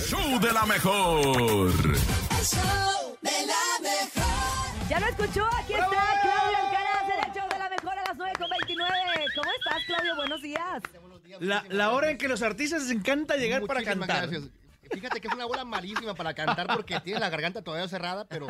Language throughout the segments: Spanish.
show de la mejor. ¿Ya lo escuchó? Aquí está Claudio Alcaraz en el show de la mejor a las 9 con 29. ¿Cómo estás, Claudio? Buenos días. La, la hora en que los artistas les encanta llegar para cantar. gracias. Fíjate que es una bola malísima para cantar porque tiene la garganta todavía cerrada, pero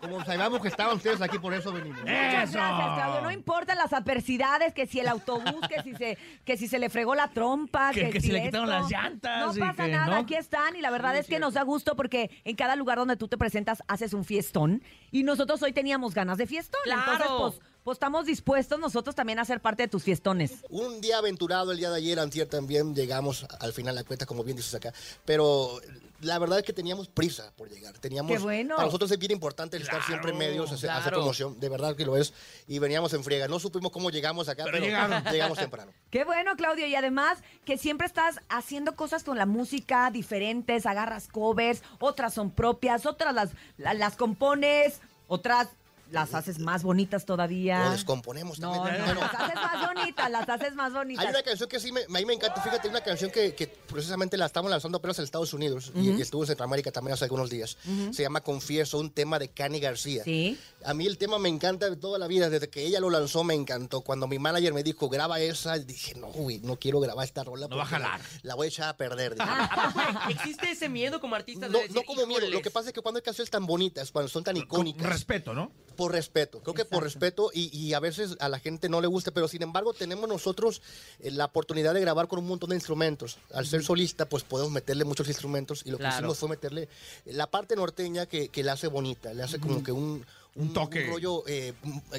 como sabíamos que estaban ustedes aquí, por eso venimos. Muchas ¡Eso! gracias, Claudio. No importan las adversidades, que si el autobús, que si se, que si se le fregó la trompa, Que- que, que si le quitaron esto. las llantas No pasa que nada, no. aquí están y la verdad es que nos da gusto porque en cada lugar donde tú te presentas haces un fiestón y nosotros hoy teníamos ganas de fiestón. Entonces, pues, pues estamos dispuestos nosotros también a ser parte de tus fiestones. Un día aventurado el día de ayer, antier también llegamos al final de la cuenta, como bien dices acá, pero la verdad es que teníamos prisa por llegar. Teníamos, ¡Qué bueno! Para nosotros es bien importante el estar siempre en medios, hacer, hacer claro. promoción, de verdad que lo es, y veníamos en friega. No supimos cómo llegamos acá, Pero pero, llegaron. llegamos temprano. Qué bueno, Claudio. Y además que siempre estás haciendo cosas con la música diferentes, agarras covers, otras son propias, otras las, la- las compones, otras las haces más bonitas todavía. Lo descomponemos No, también. no, Bueno, las haces más bonitas, las haces más Hay bonitas. una canción que sí me, a mí me encanta, fíjate, una canción que, que precisamente la estamos lanzando apenas en Estados Unidos y- y, estuvo en Centroamérica también hace algunos días. Se llama Confieso, un tema de Cani García. Sí. A mí el tema me encanta de toda la vida, desde que ella lo lanzó me encantó. Cuando mi manager me dijo, graba esa, dije, no, güey, no quiero grabar esta rola. No va a jalar. La, la voy a echar a perder. dije. ¿Existe ese miedo como artista No, decir, no como miedo, lo que pasa es que cuando hay canciones tan bonitas, cuando son tan Con icónicas, respeto, ¿no? Por respeto, creo que por respeto y, y a veces a la gente no le gusta, pero sin embargo tenemos nosotros eh, la oportunidad de grabar con un montón de instrumentos. Al ser solista, pues podemos meterle muchos instrumentos y lo que hicimos fue meterle la parte norteña que, que le hace bonita, le hace como que un, Un toque. rollo eh,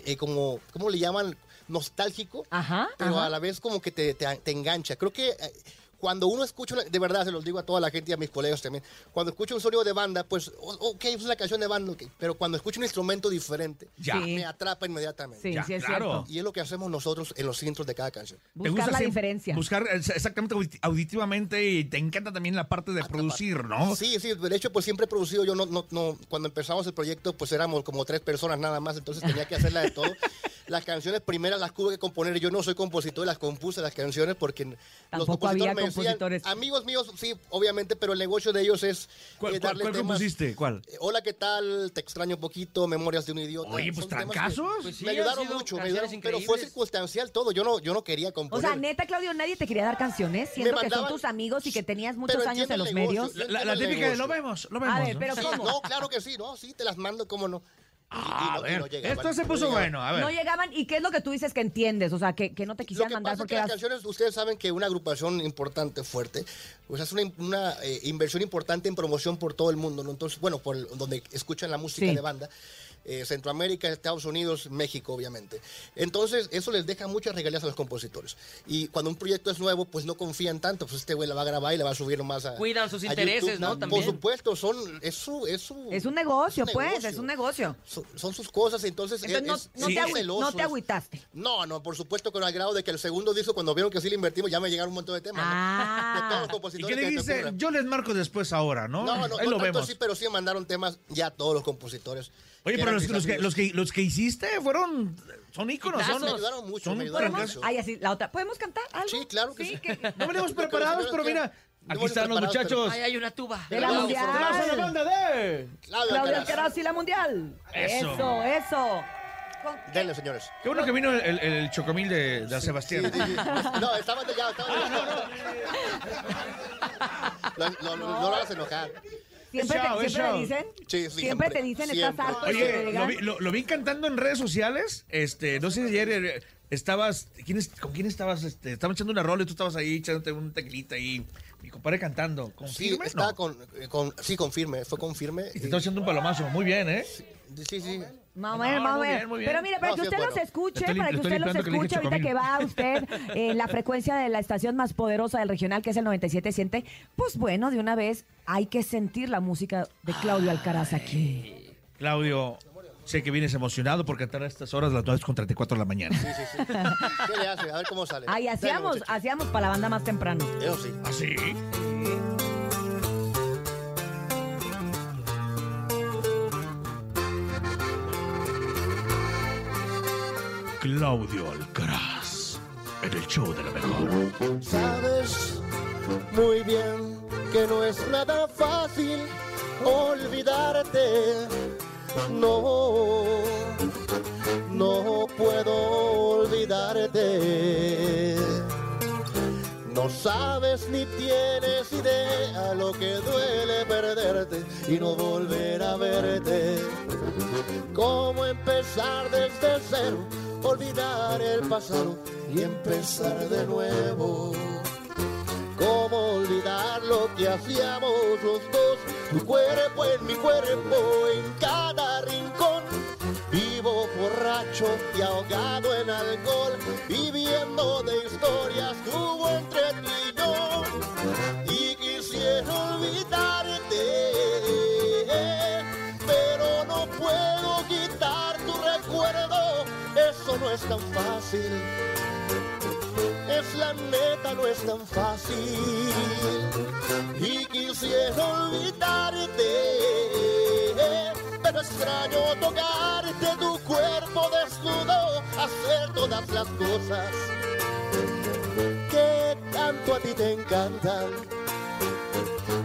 eh, como, ¿cómo le llaman? Nostálgico, Ajá, pero ajá. a la vez como que te, te- te engancha. Creo que... eh, cuando uno escucha, una- de verdad se los digo a toda la gente y a mis colegas también, cuando escucho un sonido de banda, pues, ok, es una canción de banda, ok, pero cuando escucho un instrumento diferente, Ya. Sí. me atrapa inmediatamente. Sí, Ya, sí es claro. cierto. Y es lo que hacemos nosotros en los intros de cada canción. ¿Te Buscar la siempre diferencia. Buscar exactamente audit- auditivamente y te encanta también la parte de producir, ¿no? Sí, sí, de hecho, pues siempre he producido, yo no, no, no, cuando empezamos el proyecto, pues éramos como tres personas nada más, entonces tenía que hacerla de todo. Las canciones primeras las tuve que componer, yo no soy compositor, las compuse las canciones porque los Tampoco había compositores me decían, compositores. amigos míos, sí, obviamente, pero el negocio de ellos es ¿Cuál, eh, cuál- darle cuál temas. compusiste? ¿Cuál? Eh, Hola, ¿qué tal? Te extraño un poquito, Memorias de un idiota. Oye, pues trancazos. Pues sí, me ayudaron mucho, me ayudaron, pero fue circunstancial todo. Yo no, yo no quería O componer. sea, neta, Claudio, nadie te quería dar canciones, siendo que son mandaban- tus amigos y que tenías muchos años en los negocio, medios. La, la típica de lo vemos, lo vemos. A ver, ¿no? pero Sí, ¿cómo? no, claro que sí, no, sí, te las mando, cómo no. Y- y A no- y ver, no llegaban, esto se puso bueno, a ver. No llegaban, ¿y qué es lo que tú dices que entiendes? O sea, que, que no te Lo quisieran que mandar pasa es porque que las canciones, ustedes saben que una agrupación importante, fuerte, pues es una, una, eh, inversión importante en promoción por todo el mundo, ¿no? Entonces, bueno, por el- donde escuchan la música Sí. de banda, eh, Centroamérica, Estados Unidos, México, obviamente. Entonces, eso les deja muchas regalías a los compositores. Y cuando un proyecto es nuevo, pues no confían tanto, pues este güey la va a grabar y la va a subir más a... Cuidan sus a intereses, YouTube. ¿no? Por También. supuesto, son, es su... Es, su- Es un negocio, es un pues, negocio. es un negocio. Son, son sus cosas, entonces... Entonces no, es- no sí, te agüi- no te agüitaste. No, no, por supuesto que no al grado de que el segundo disco, cuando vieron que sí le invertimos, ya me llegaron un montón de temas. ¿no? Ah. De todos los ¿Y qué le dice? Yo les marco después ahora, ¿no? No, no, Ahí no lo tanto vemos. así, pero sí mandaron temas ya todos los compositores. Oye, pero los, que, amigos. los, que, los que hiciste fueron. Son íconos, son. Me ayudaron mucho, son me ayudaron mucho. Ay, así, la otra. ¿Podemos cantar algo? Sí, claro que sí. que- No venimos preparados, pero mira. No Aquí están los muchachos. Ay, hay una tuba. De la mundial. ¡Vamos a la banda de! Claudio Claudia Alcaraz. Y la mundial. Eso. Eso, eso. Denle, señores. Qué bueno que vino el, el- el chocomil de, de Sí, Sebastián. sí, sí. No, estaban de ya, estaban de no siempre show. te dicen. Sí, sí, siempre, siempre, te dicen, siempre. estás harto. Oye, lo vi, lo- lo vi cantando en redes sociales. Este, no sé si ayer eh, estabas. ¿quién es- ¿Con quién estabas? Este, estaban echando una rola y tú estabas ahí echándote un tequilita ahí. Mi compadre cantando. ¿Con Sí, firme? estaba No. con, eh, con, sí, con firme, fue con firme. Y te estaba echando un palomazo. Muy bien, ¿eh? Sí, sí. Más o No, menos, más o menos. Pero mire, para No, que sí es usted bueno. los escuche, para que estoy usted los limpiando que le dije escuche ahorita que chocomil. va usted en la frecuencia de la estación más poderosa del regional, que es el 97.7, pues bueno, de una vez hay que sentir la música de Claudio Alcaraz aquí. Claudio, sé que vienes emocionado por cantar a estas horas, las 9 con 34 de la mañana. Sí, sí, sí. ¿Qué le hace? A ver cómo sale. Ay, Dale, hacíamos, muchacho. hacíamos para la banda más temprano. Eso sí. ¿Así? Claudio Alcaraz, en el show de la mejor. Sabes muy bien que no es nada fácil olvidarte. No, no puedo olvidarte. No sabes ni tienes idea lo que duele perderte y no volver a verte. Cómo empezar desde cero, olvidar el pasado y empezar de nuevo. Cómo olvidar lo que hacíamos los dos, tu cuerpo en mi cuerpo, en cada rincón. Borracho y ahogado en alcohol, viviendo de historias que hubo entre ti y yo. Y quisiera olvidarte, pero no puedo quitar tu recuerdo. Eso no es tan fácil. Es la neta, no es tan fácil. Y quisiera olvidarte, pero extraño tocarte tu cuerpo desnudo, hacer todas las cosas que tanto a ti te encantan.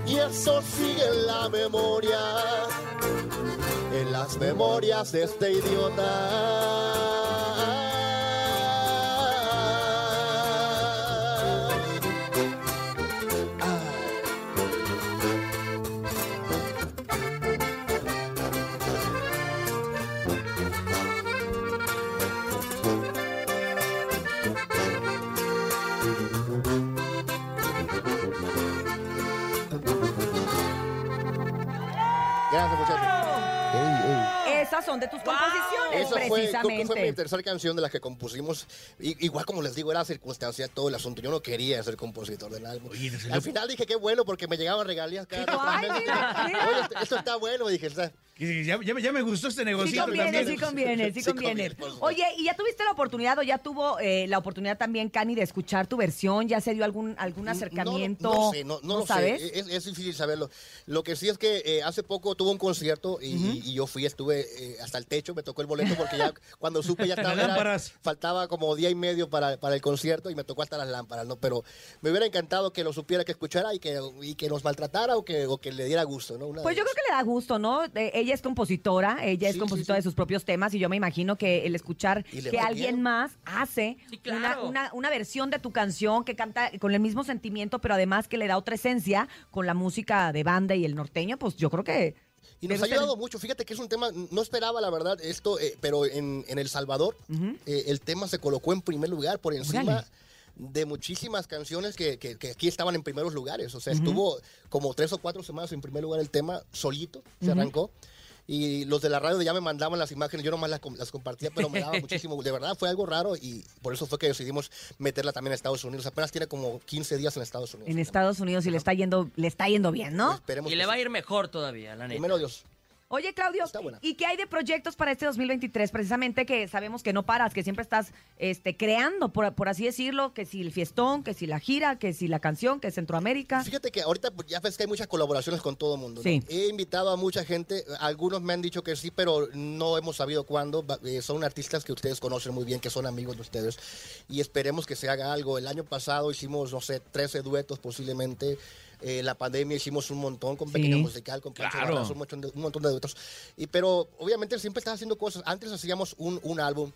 Y eso sigue en la memoria, en las memorias de este idiota. Gracias, muchachos. Esas son de tus composiciones, Esa fue, que fue mi precisamente. tercera canción de las que compusimos. Igual como les digo, era circunstancia todo el asunto. Yo no quería ser compositor del álbum. Oye, ¿te salió- Al final dije qué bueno porque me llegaban regalías cada mira. Oye, esto, está bueno, dije. está- Que Ya, ya me- ya me gustó este Sí negocio conviene, también. sí conviene, sí Sí conviene. conviene, por supuesto. Oye, ¿y ya tuviste la oportunidad o ya tuvo eh, la oportunidad también, Cani, de escuchar tu versión? ¿Ya se dio algún, algún acercamiento? No, no, no sé, no, no lo sé. sabes? Es, es difícil saberlo. Lo que sí es que eh, hace poco tuve un concierto y, y yo fui, estuve eh, hasta el techo, me tocó el boleto porque ya cuando supe ya estaba. Las era- lámparas. faltaba como día y medio para, para el concierto y me tocó hasta las lámparas, ¿no? Pero me hubiera encantado que lo supiera, que escuchara y que, y que nos maltratara o que, o que le diera gusto, ¿no? Una Pues yo creo que le da gusto, ¿no? Eh, ella es compositora, ella es compositora sí, sí. de sus propios temas y yo me imagino que el escuchar que alguien bien. más hace Sí, una, claro. una, una versión de tu canción que canta con el mismo sentimiento, pero además que le da otra esencia con la música de banda y el norteño, pues yo creo que... Y nos ha ayudado mucho. Fíjate que es un tema, no esperaba la verdad esto, eh, pero en, en El Salvador eh, el tema se colocó en primer lugar por encima de muchísimas canciones que, que- que aquí estaban en primeros lugares. O sea, estuvo como tres o cuatro semanas en primer lugar el tema solito, se arrancó. Y los de la radio ya me mandaban las imágenes, yo nomás las, las compartía, pero me daba muchísimo. De verdad fue algo raro y por eso fue que decidimos meterla también a Estados Unidos. Apenas tiene como 15 días en Estados Unidos. En Estados Unidos y le está yendo, le está yendo bien, ¿no? Esperemos Y le va a ir mejor todavía, la neta. Primero Dios. Oye, Claudio. ¿y qué hay de proyectos para este 2023? Precisamente que sabemos que no paras, que siempre estás este, creando, por, por así decirlo, que si el fiestón, que si la gira, que si la canción, que Centroamérica. Fíjate que ahorita pues, ya ves que hay muchas colaboraciones con todo el mundo. ¿no? Sí. He invitado a mucha gente, algunos me han dicho que sí, pero no hemos sabido cuándo. Eh, son artistas que ustedes conocen muy bien, que son amigos de ustedes, y esperemos que se haga algo. El año pasado hicimos, no sé, 13 duetos posiblemente. Eh, la pandemia hicimos un montón con Sí. Pequeña Musical, con Pancho Claro. Un montón, de, un montón de duetos. Y, pero obviamente siempre estás haciendo cosas. Antes hacíamos un, un álbum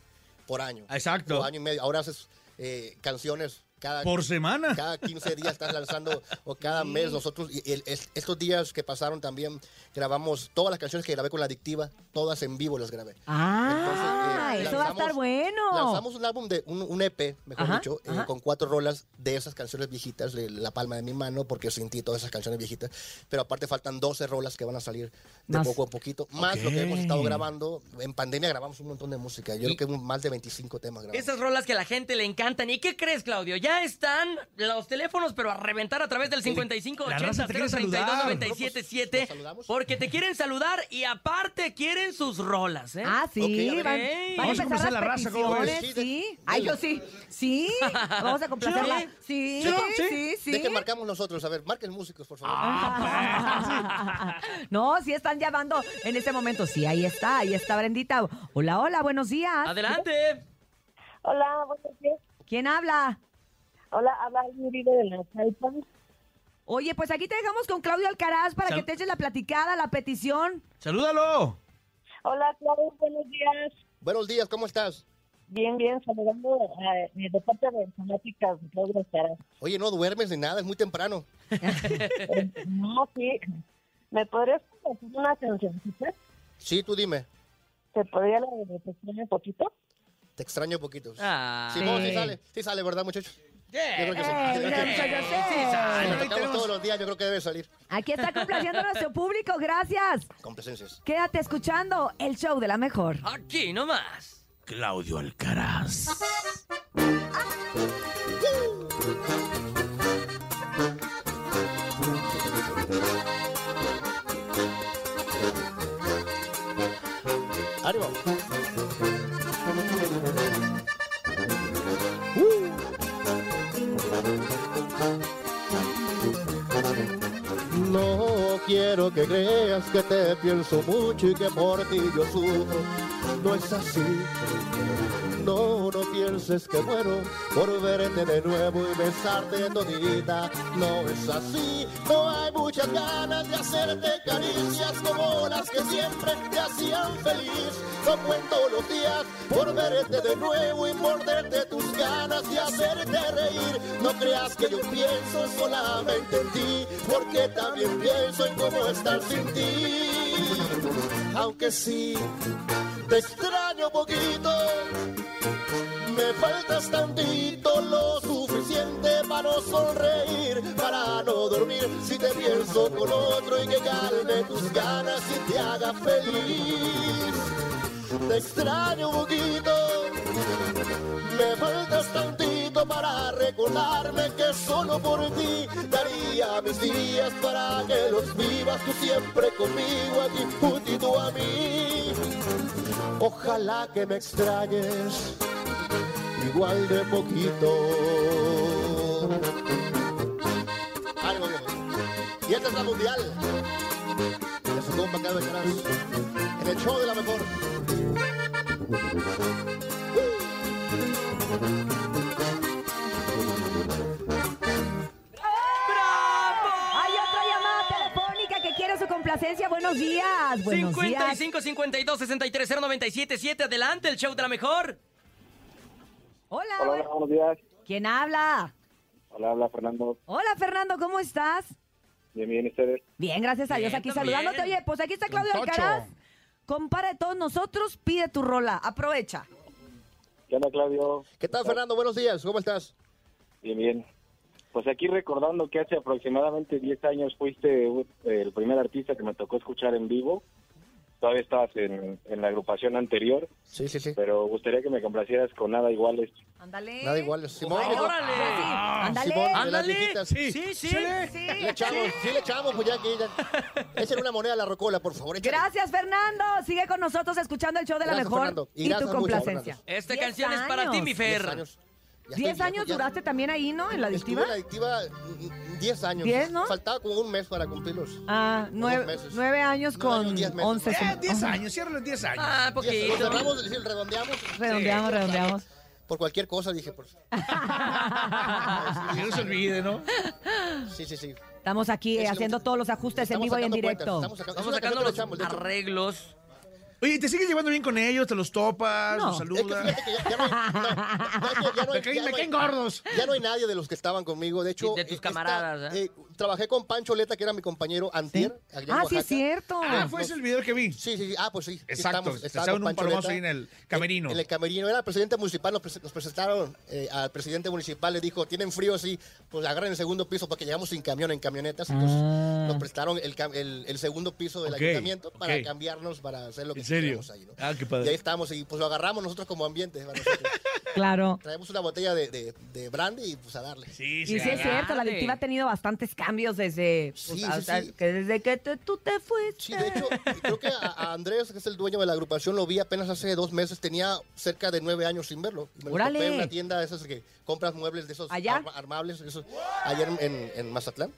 por año. Exacto. Año y medio. Ahora haces eh, canciones cada Por semana. cada 15 días estás lanzando o cada mes nosotros y es- estos días que pasaron también grabamos todas las canciones que grabé con la adictiva todas en vivo las grabé Ah, Entonces, eh, eso va a lanzamos- estar bueno. lanzamos un álbum de un, un EP mejor Ajá, dicho eh, con cuatro rolas de esas canciones viejitas de la palma de mi mano porque sin ti todas esas canciones viejitas pero aparte faltan 12 rolas que van a salir de Más. poco a poquito más lo que hemos estado grabando en pandemia grabamos un montón de música yo Y- creo que más de 25 temas grabamos Esas rolas que a la gente le encantan. ¿Y qué crees, Claudio? Ya están los teléfonos, pero a reventar a través del 55 La 80 raza te quiere saludar. 032 ¿Nos saludamos? Porque te quieren saludar y aparte quieren sus rolas, ¿eh? Ah, sí, Ok, a ver. van, van a Vamos a empezar la raza, ¿cómo ves? Sí, sí. Ay, yo sí, sí, vamos a complacerla. Sí, Sí, sí, sí. sí. ¿De qué marcamos nosotros? A ver, marquen músicos, por favor. No, sí están llamando en este momento. Sí, ahí está, ahí está Brendita. Hola, hola, buenos días. Adelante. Hola, buenos días. ¿Quién habla? Hola, habla Yuribe de la Taipan. Oye, pues aquí te dejamos con Claudio Alcaraz para Sal- que te eches la platicada, la petición. ¡Salúdalo! Hola, Claudio, buenos días. Buenos días, ¿cómo estás? Bien, bien, saludando eh, de parte de fanáticas de Claudio Alcaraz. Oye, no duermes ni nada, es muy temprano. Eh, no, sí. ¿Me podrías compartir una cancioncita? Sí, tú dime. ¿Te podría la de reflexionar un poquito? Te extraño poquito. Ah. Sí, no, sí Sí. sale, sí sale, ¿verdad, muchachos? Yeah. Yo creo que sí. Muchachos, Sí, sale. Lo Ahí tocamos tenemos- todos los días, yo creo que debe salir. Aquí está complaciendo a nuestro público, gracias. Complacencias. Quédate escuchando el show de la mejor. Aquí nomás. Claudio Alcaraz. ¡Ánimo! Quiero que creas que te pienso mucho y que por ti yo sufro. No es así. Pienses que muero por verte de nuevo y besarte todita. No es así. No hay muchas ganas de hacerte caricias como las que siempre te hacían feliz. No cuento los días por verte de nuevo y morderte tus ganas de hacerte reír. No creas que yo pienso solamente en ti, porque también pienso en cómo estar sin ti. Aunque sí, te extraño poquito. Faltas tantito lo suficiente para no sonreír, para no dormir si te pienso con otro y que calme tus ganas y te haga feliz. Te extraño un poquito, me faltas tantito para recordarme que solo por ti daría mis días para que los vivas tú siempre conmigo aquí juntito a mí. Ojalá que me extrañes igual de poquito. Ánimo, viejo. Y esta es la mundial. De su compa Carlos. En el show de la mejor. Hay otra llamada telefónica que quiere su complacencia. Buenos días. Buenos días. 55 52 63 097 7 Adelante, el show de la mejor. Hola. Hola, hola, buenos días. ¿Quién habla? Hola, habla Fernando. Hola, Fernando, ¿cómo estás? Bien, bien, ¿y ustedes? Bien, gracias a Dios. Bien, Aquí también. saludándote. Oye, pues aquí está Claudio. Alcaraz. Compara de todos nosotros, pide tu rola. Aprovecha. ¿Qué onda, Claudio? ¿Qué tal, Fernando? Buenos días. ¿Cómo estás? Bien, bien. Pues aquí recordando que hace aproximadamente 10 años fuiste el primer artista que me tocó escuchar en vivo. Todavía estabas en, en la agrupación anterior, Sí, sí, sí. pero gustaría que me complacieras con Nada Iguales. Ándale. Nada igual. Simón, Ay, órale. Ándale. Simón, de las Ándale. viejitas. Sí, sí. Sí. Le echamos, sí le echamos, pues ya que ya. Echen una moneda a la rocola, por favor. échale. Gracias, Fernando. Sigue con nosotros escuchando el show de la Gracias, mejor Fernando. Y y, tu gracias mucho, complacencia. Fernando. Esta Diez canción es para ti, años. mi Fer. Años. Ya ¿Diez estoy años viejo, ya. duraste también ahí, no? En la adictiva. En la adictiva mm, 10 años. ¿Diez, no? Faltaba como un mes para cumplirlos. Ah, nueve, meses. nueve años con años, diez meses. once. Eh, sem- 10 Ajá. años, ciérralo en 10 años. Ah, poquito. lo cerramos, es decir, redondeamos. Redondeamos, redondeamos. Por cualquier cosa dije. Que no se olvide, ¿no? Sí, sí, sí. Estamos aquí eh, haciendo todos los ajustes en Estamos vivo y en directo. cuentas, Estamos, sacando, Vamos es una sacando los echamos, arreglos. Oye, ¿te sigues llevando bien con ellos? ¿Te los topas? No. ¿Los Es que saludas? fíjate que ya, ya no hay, no, no, es que ya Me caen- gordos. Ya no hay nadie de los que estaban conmigo. De hecho, De- de tus eh, esta- camaradas, ¿eh? eh, trabajé con Pancho Leta, que era mi compañero antier. allá en Ah, sí, es cierto. Ah, fue ese el video que vi. Sí, sí, sí. Ah, pues sí. Exacto, estamos- estaba un palomazo ahí en el camerino. En, el camerino. Era el presidente municipal, nos, prese- nos presentaron eh, al presidente municipal, le dijo, tienen frío, sí, pues agarren el segundo piso porque llegamos sin camión en camionetas. Entonces Ah. nos prestaron el, el- el segundo piso del ayuntamiento para cambiarnos, para hacer lo que ¿En serio? quisiéramos ahí, ¿no? Ah, qué Y padre. ahí estamos y pues lo agarramos nosotros como ambiente. para nosotros. Claro. Traemos una botella de, de, de brandy y pues a darle. Sí, Y sí es cierto, la adictiva ha tenido bastantes cambios desde, pues, Sí, sí, sí. que desde que te- tú te fuiste. Sí, de hecho, creo que a, a Andrés, que es el dueño de la agrupación, lo vi apenas hace dos meses. Tenía cerca de nueve años sin verlo. Y me lo en una tienda de esas que compras muebles de esos ¿Allá? arma- armables, esos, ayer en, en- en Mazatlán.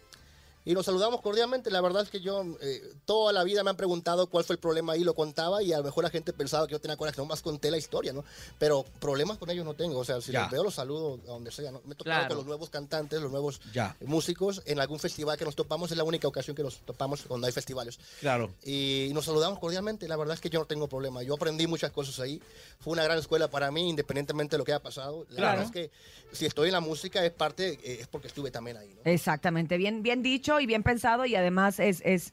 Y nos saludamos cordialmente. La verdad es que yo eh, toda la vida me han preguntado cuál fue el problema ahí, lo contaba y a lo mejor la gente pensaba que yo tenía coraje, nomás conté la historia, ¿no? Pero problemas con ellos no tengo. O sea, si Ya. los veo, los saludo a donde sea, ¿no? Me he tocado Claro. con los nuevos cantantes, los nuevos Ya. músicos en algún festival que nos topamos. Es la única ocasión que nos topamos cuando hay festivales. Claro. Y nos saludamos cordialmente. La verdad es que yo no tengo problema. Yo aprendí muchas cosas ahí. Fue una gran escuela para mí, independientemente de lo que haya pasado. La Claro. verdad es que si estoy en la música es parte, eh, es porque estuve también ahí. ¿no? Exactamente, bien, bien dicho y bien pensado y además es, es,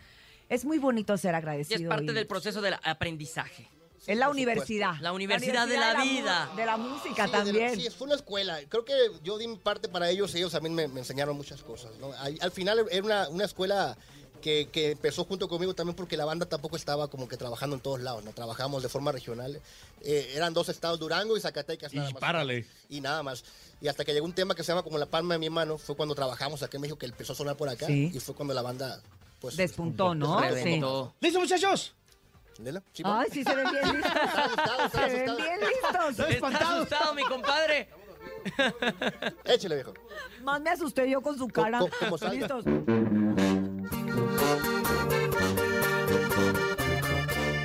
es muy bonito ser Y agradecido. es parte y- del proceso del aprendizaje. Es la universidad. La universidad de la vida. De la música Sí, de la- también. sí, fue una escuela. Creo que yo di mi parte para ellos y ellos también me, me enseñaron muchas cosas. ¿no? Al, al final era una, una escuela que, que empezó junto conmigo también porque la banda tampoco estaba como que trabajando en todos lados. ¿no? Trabajamos de forma regional. Eh, eran dos estados, Durango y Zacatecas. Nada Y más. párale. Y nada más. Y hasta que llegó un tema que se llama como la palma de mi mano, fue cuando trabajamos aquí en México que empezó a sonar por acá. Sí. Y fue cuando la banda... Pues, Despuntó, ¿no? Sí. Reventó. ¿Listo, muchachos? ¿Nela? ¿Sí? Ay, sí se ven bien listos. asustado, se está ven asustado. bien listos. Está asustado, mi compadre. Échale, viejo. Más me asusté yo con su cara. como salga. Listos.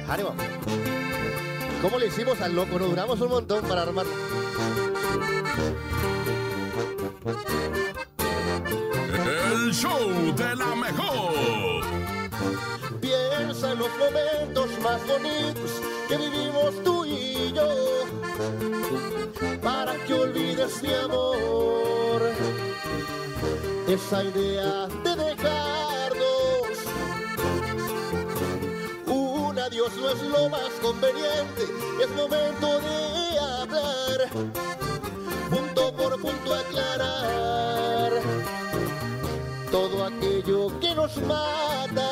Ánimo. ¿Cómo le hicimos al loco? Nos duramos un montón para armarlo. El show de la mejor. Piensa en los momentos más bonitos que vivimos tú y yo. Para que olvides mi amor. Esa idea de dejarnos. Adiós no es lo más conveniente. Es momento de hablar. Punto por punto aclarar todo aquello que nos mata.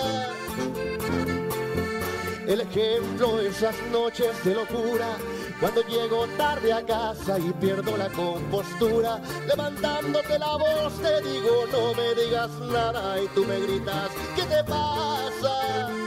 El ejemplo, esas noches de locura, cuando llego tarde a casa y pierdo la compostura, levantándote la voz te digo no me digas nada y tú me gritas, ¿qué te pasa?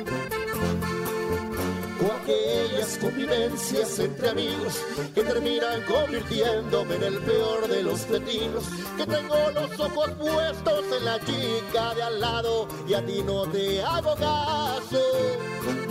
O aquellas convivencias entre amigos que terminan convirtiéndome en el peor de los cretinos. Que tengo los ojos puestos en la chica de al lado y a ti no te hago caso.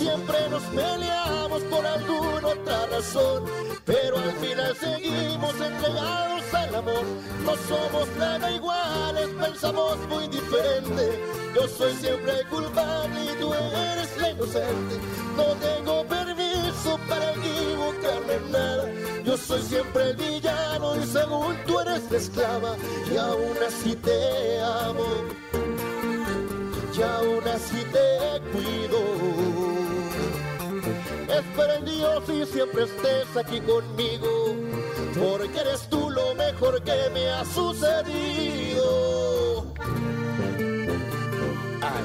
Siempre nos peleamos por alguna otra razón, pero al final seguimos entregados al amor. No somos nada iguales, pensamos muy diferente. Yo soy siempre culpable y tú eres la inocente. No tengo permiso para equivocarme en nada. Yo soy siempre el villano y según tú eres la esclava. Y aún así te amo y aún así te cuido. Espero en Dios y siempre estés aquí conmigo, porque eres tú lo mejor que me ha sucedido. Ay.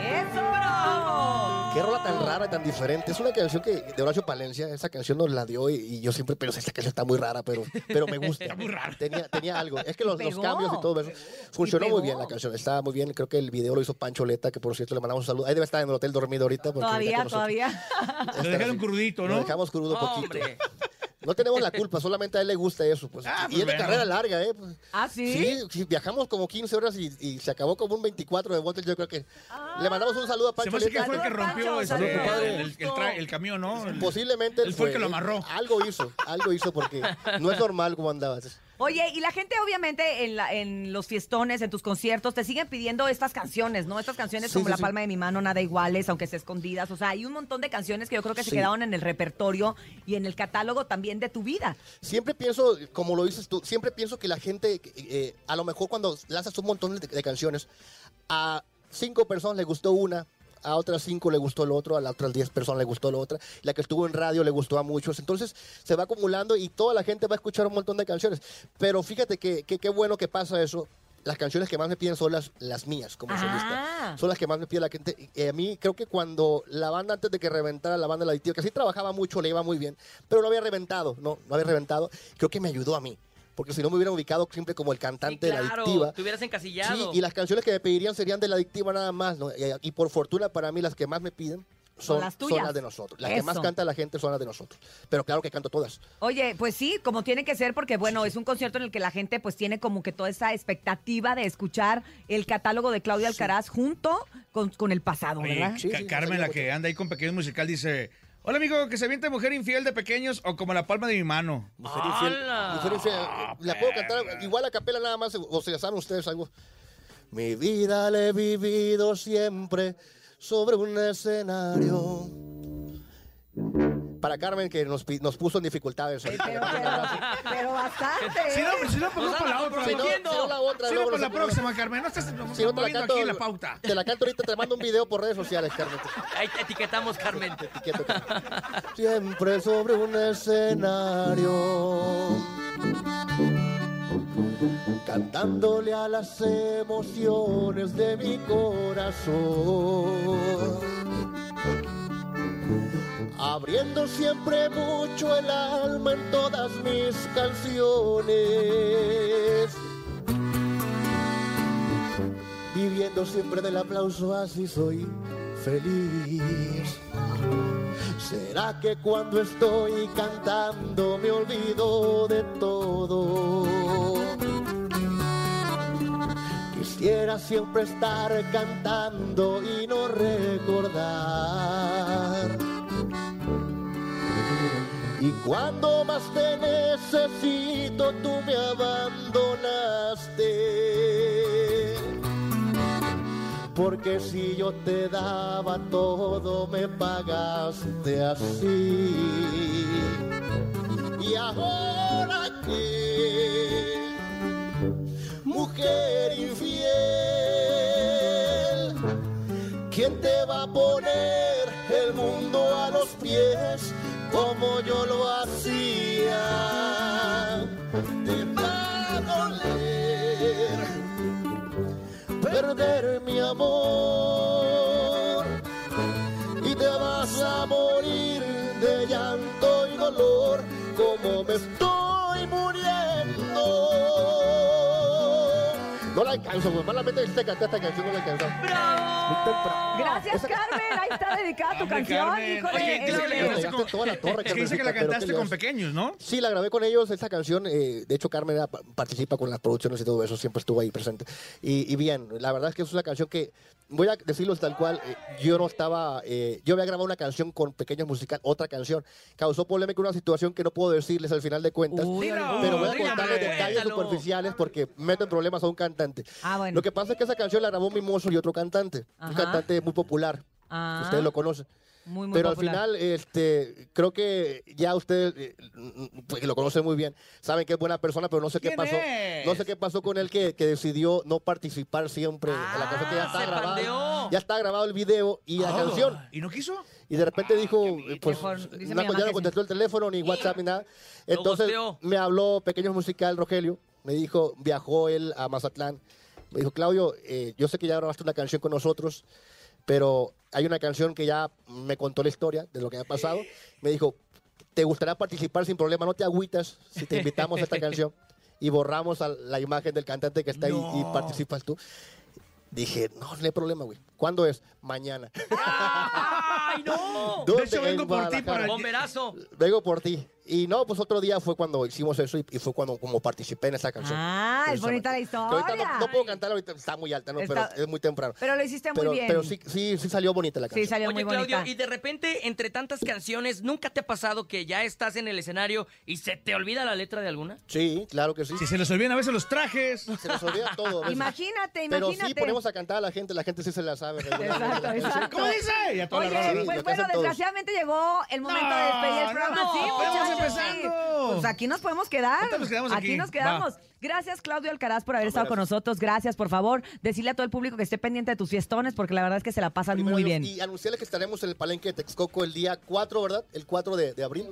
¡Eso! Qué rola tan rara y tan diferente. Es una canción que de Horacio Palencia, esa canción nos la dio y, y yo siempre pensé, esta canción está muy rara, pero, pero me gusta. Está muy rara. Tenía, tenía algo. Es que los, los cambios y todo eso. Funcionó muy bien la canción. Estaba muy bien. Creo que el video lo hizo Pancho Leta, que por cierto le mandamos un saludo. Ahí debe estar en el hotel dormido ahorita. porque Todavía, todavía. Lo dejaron crudito, Lo ¿no? dejamos crudo poquito. No tenemos la culpa, solamente a él le gusta eso. Pues. Ah, y pues es de carrera larga, ¿eh? Pues, ¿Ah, sí? Sí, viajamos como 15 horas y, y se acabó como un 24 de vueltas. Yo creo que le mandamos un saludo a Se Pancho me hace que fue el que rompió Pancho, este, el, el- el tra- el camión, ¿no? Posiblemente Él fue el que lo amarró. Algo hizo, algo hizo porque no es normal como andabas. Oye, y la gente obviamente en, la- en los fiestones, en tus conciertos, te siguen pidiendo estas canciones, ¿no? Estas canciones Sí, como sí, La sí. Palma de mi mano, Nada Iguales, aunque sea escondidas. O sea, hay un montón de canciones que yo creo que se quedaron en el repertorio y en el catálogo también de tu vida. Siempre pienso, como lo dices tú, siempre pienso que la gente, eh, a lo mejor cuando lanzas un montón de, de canciones, a cinco personas le gustó una, a otras cinco le gustó lo otro, a las otras diez personas le gustó lo otra, la que estuvo en radio le gustó a muchos, entonces se va acumulando y toda la gente va a escuchar un montón de canciones. Pero fíjate que que- qué bueno que pasa eso. Las canciones que más me piden son las, las mías como Ah. solista. Son las que más me pide la gente. Eh, a mí creo que cuando la banda, antes de que reventara la banda La Adictiva, que sí trabajaba mucho, le iba muy bien, pero no había reventado, no, no había reventado, creo que me ayudó a mí. Porque si no me hubiera ubicado siempre como el Sí, cantante de La claro, Adictiva. te hubieras encasillado. Sí, y las canciones que me pedirían serían de La Adictiva nada más, ¿no? Y, y por fortuna para mí las que más me piden son, las son tuyas. las de nosotros. Las que más canta la gente son las de nosotros. Pero claro que canto todas. Oye, pues sí, como tiene que ser, porque bueno, es un concierto en el que la gente pues tiene como que toda esa expectativa de escuchar el catálogo de Claudia Alcaraz junto con, con el pasado, Oye, ¿verdad? Sí, Ca- sí, Carmen, la que anda ahí con Pequeños Musical, dice... Hola, amigo, que se aviente mujer infiel de pequeños o como la palma de mi mano. Mujer infiel. ¡Hala! Mujer infiel. La puedo cantar igual a capela nada más, o si ya saben ustedes algo. Mi vida la he vivido siempre sobre un escenario. Para Carmen, que nos, pi- nos puso en dificultades. ahorita. Pero, pero, pero bastante. Si ¿eh? no, si no, pues para la otra. Si no, si no la otra, Si no, luego para la próxima, Carmen. No estás Si no te la moviendo canto, aquí en la pauta. te la canto ahorita, te mando un video por redes sociales, Carmen. Ahí te etiquetamos, Carmen. te etiqueto, Carmen. Siempre sobre un escenario. Cantándole a las emociones de mi corazón. Abriendo siempre mucho el alma en todas mis canciones. Viviendo siempre del aplauso, así soy feliz. ¿Será que cuando estoy cantando me olvido de todo? Quisiera siempre estar cantando y no recordar. Y cuando más te necesito, tú me abandonaste. Porque si yo te daba todo, me pagaste así. Y ahora que, mujer infiel, ¿quién te va a poner el mundo a los pies como yo lo hacía? Te va a doler perder mi amor y te vas a morir de llanto y dolor como me estoy alcanzo, güey. Malamente te canté esta canción, no la temprano. Gracias, Carmen. Ahí está dedicada tu Hombre, canción. Carmen. híjole, Oye, dice que la cantaste con- toda la torre, Es que dice que la Carmencita, pero cantaste qué con pequeños, ¿no? Sí, la grabé con ellos, esa canción. eh, de hecho, Carmen era- participa con las producciones y todo eso, siempre estuvo ahí presente. Y, y bien, la verdad es que es una canción que, voy a decirlo tal cual, eh, yo no estaba, eh, yo había grabado una canción con pequeños musical, otra canción. Causó polémica una situación que no puedo decirles al final de cuentas. Uy, pero voy a dilo, contarles hombre. detalles Cuéntalo. superficiales porque meto en problemas a un cantante. Ah, bueno. Lo que pasa es que esa canción la grabó Mimoso y otro cantante, un cantante muy popular. Ah, Ustedes lo conocen. muy, muy Pero popular. al final, este, creo que ya ustedes, eh, pues, lo conocen muy bien, saben que es buena persona, pero no sé qué ¿Quién pasó. es? No sé qué pasó con él que, que decidió no participar siempre en la canción que ya Ah, está grabado. pandeó. Ya está grabado el video y la Ah, canción. ¿Y no quiso? Y de repente dijo, eh, pues, Mejor, no, ya no sí. contestó el teléfono, ni WhatsApp, ni nada. Entonces me habló Pequeño Musical, Rogelio. Me dijo, viajó él a Mazatlán. Me dijo, Claudio, eh, yo sé que ya grabaste una canción con nosotros, pero hay una canción que ya me contó la historia de lo que ha pasado. Me dijo, ¿te gustaría participar sin problema? No te agüitas si te invitamos a esta canción y borramos a la imagen del cantante que está ahí y participas tú. Dije, no, no hay problema, güey. ¿Cuándo es? Mañana. ¡Ay, no! De hecho, vengo En por ti para... Bomberazo. Vengo por ti. Y no, pues otro día fue cuando hicimos eso y, y fue cuando como participé en esa canción. Ah, es bonita la Que ahorita historia. no, no puedo cantar ahorita, está muy alta, ¿no? Está- Pero es muy temprano. Pero lo hiciste muy Pero, bien. pero sí, sí, sí salió bonita la canción. Sí, salió Oye, muy bonita. Claudio, y de repente, entre tantas canciones, ¿nunca te ha pasado que ya estás en el escenario y se te olvida la letra de alguna? Sí, claro que sí. Si se les olvidan a veces los trajes. Se nos olvida todo. a veces. Imagínate, Pero imagínate. sí ponemos a cantar a la gente, la gente sí se la sabe. Exacto, exacto. ¿Cómo dice? Y a toda la Oye, rola. Pues bueno, todos. desgraciadamente llegó el momento de despedir el programa. no, sí, muchachos, empezando. Pues aquí nos podemos quedar. Ahorita nos quedamos aquí. nos quedamos. Gracias, Claudio Alcaraz, por haber estado con nosotros. Gracias, por favor. Decirle a todo el público que esté pendiente de tus fiestones, porque la verdad es que se la pasan Primero muy bien. Y anunciarles que estaremos en el Palenque de Texcoco el día 4, ¿verdad? El 4 de, de abril.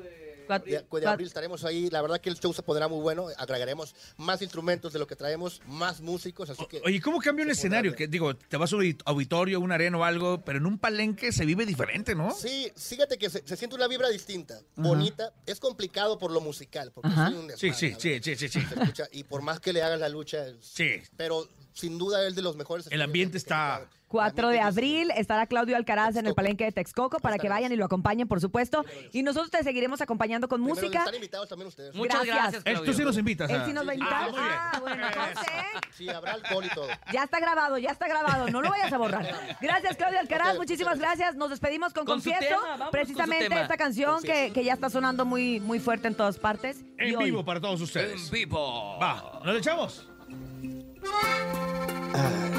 De, de abril estaremos ahí. La verdad que el show se pondrá muy bueno. Agregaremos más instrumentos de lo que traemos, más músicos. Así que. Oye, ¿cómo cambia un escenario? Que digo, te vas a un auditorio, una arena o algo, pero en un palenque se vive diferente, ¿no? Sí, fíjate que se, se siente una vibra distinta, bonita. Es complicado por lo musical, porque es un Sí, desmadre, sí, sí, sí, sí, sí. Escucha, y por más que le hagas la lucha, Sí. pero sin duda es de los mejores. El ambiente está- 4 de abril estará Claudio Alcaraz en el palenque de Texcoco para que vayan y lo acompañen, por supuesto. Y nosotros te seguiremos acompañando con Primero, música. Están invitados también ustedes. Muchas Gracias. gracias, Claudio. Tú sí nos invitas. Él ah. sí nos va a invitar. Ah, muy bien. Ah, bueno, entonces. Sí, habrá alcohol y todo. Ya está grabado, ya está grabado. No lo vayas a borrar. Gracias, Claudia Alcaraz. Muchísimas gracias. Nos despedimos con, Con Confieso. precisamente con esta canción que, que ya está sonando muy, muy fuerte en todas partes. Y En hoy- vivo para todos En ustedes. vivo. Va, ¿nos echamos? Allí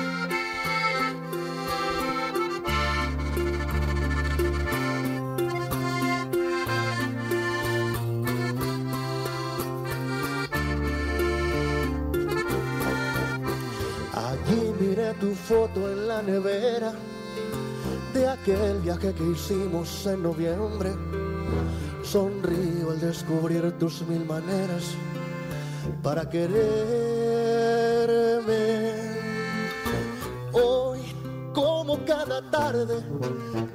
tu foto en la nevera de aquel viaje que hicimos en noviembre. Sonrío al descubrir tus mil maneras para quererme. Hoy, como cada tarde,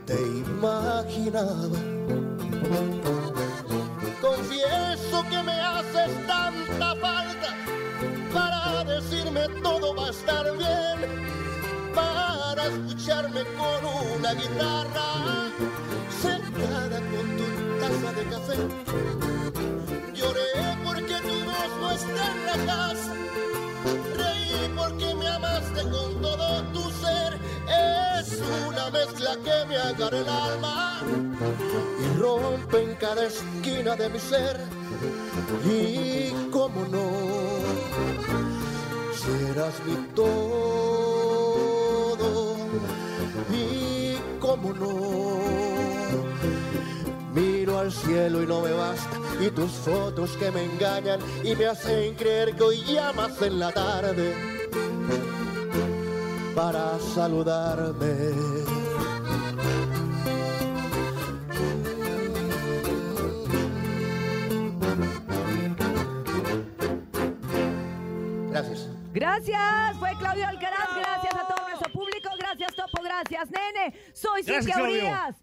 te imaginaba. Confieso que me haces tanta falta para decirme todo va a estar bien, escucharme con una guitarra sentada con tu taza de café. Lloré porque tu voz no está en la casa, reí porque me amaste con todo tu ser. Es una mezcla que me agarra el alma y rompe en cada esquina de mi ser. Y cómo no, serás mi todo. Cómo no, miro al cielo y no me basta. Y tus fotos que me engañan y me hacen creer que hoy llamas en la tarde para saludarme. Gracias. Gracias, fue Claudio Alcaraz. Gracias Gracias, nene. Soy Cintia. Urias.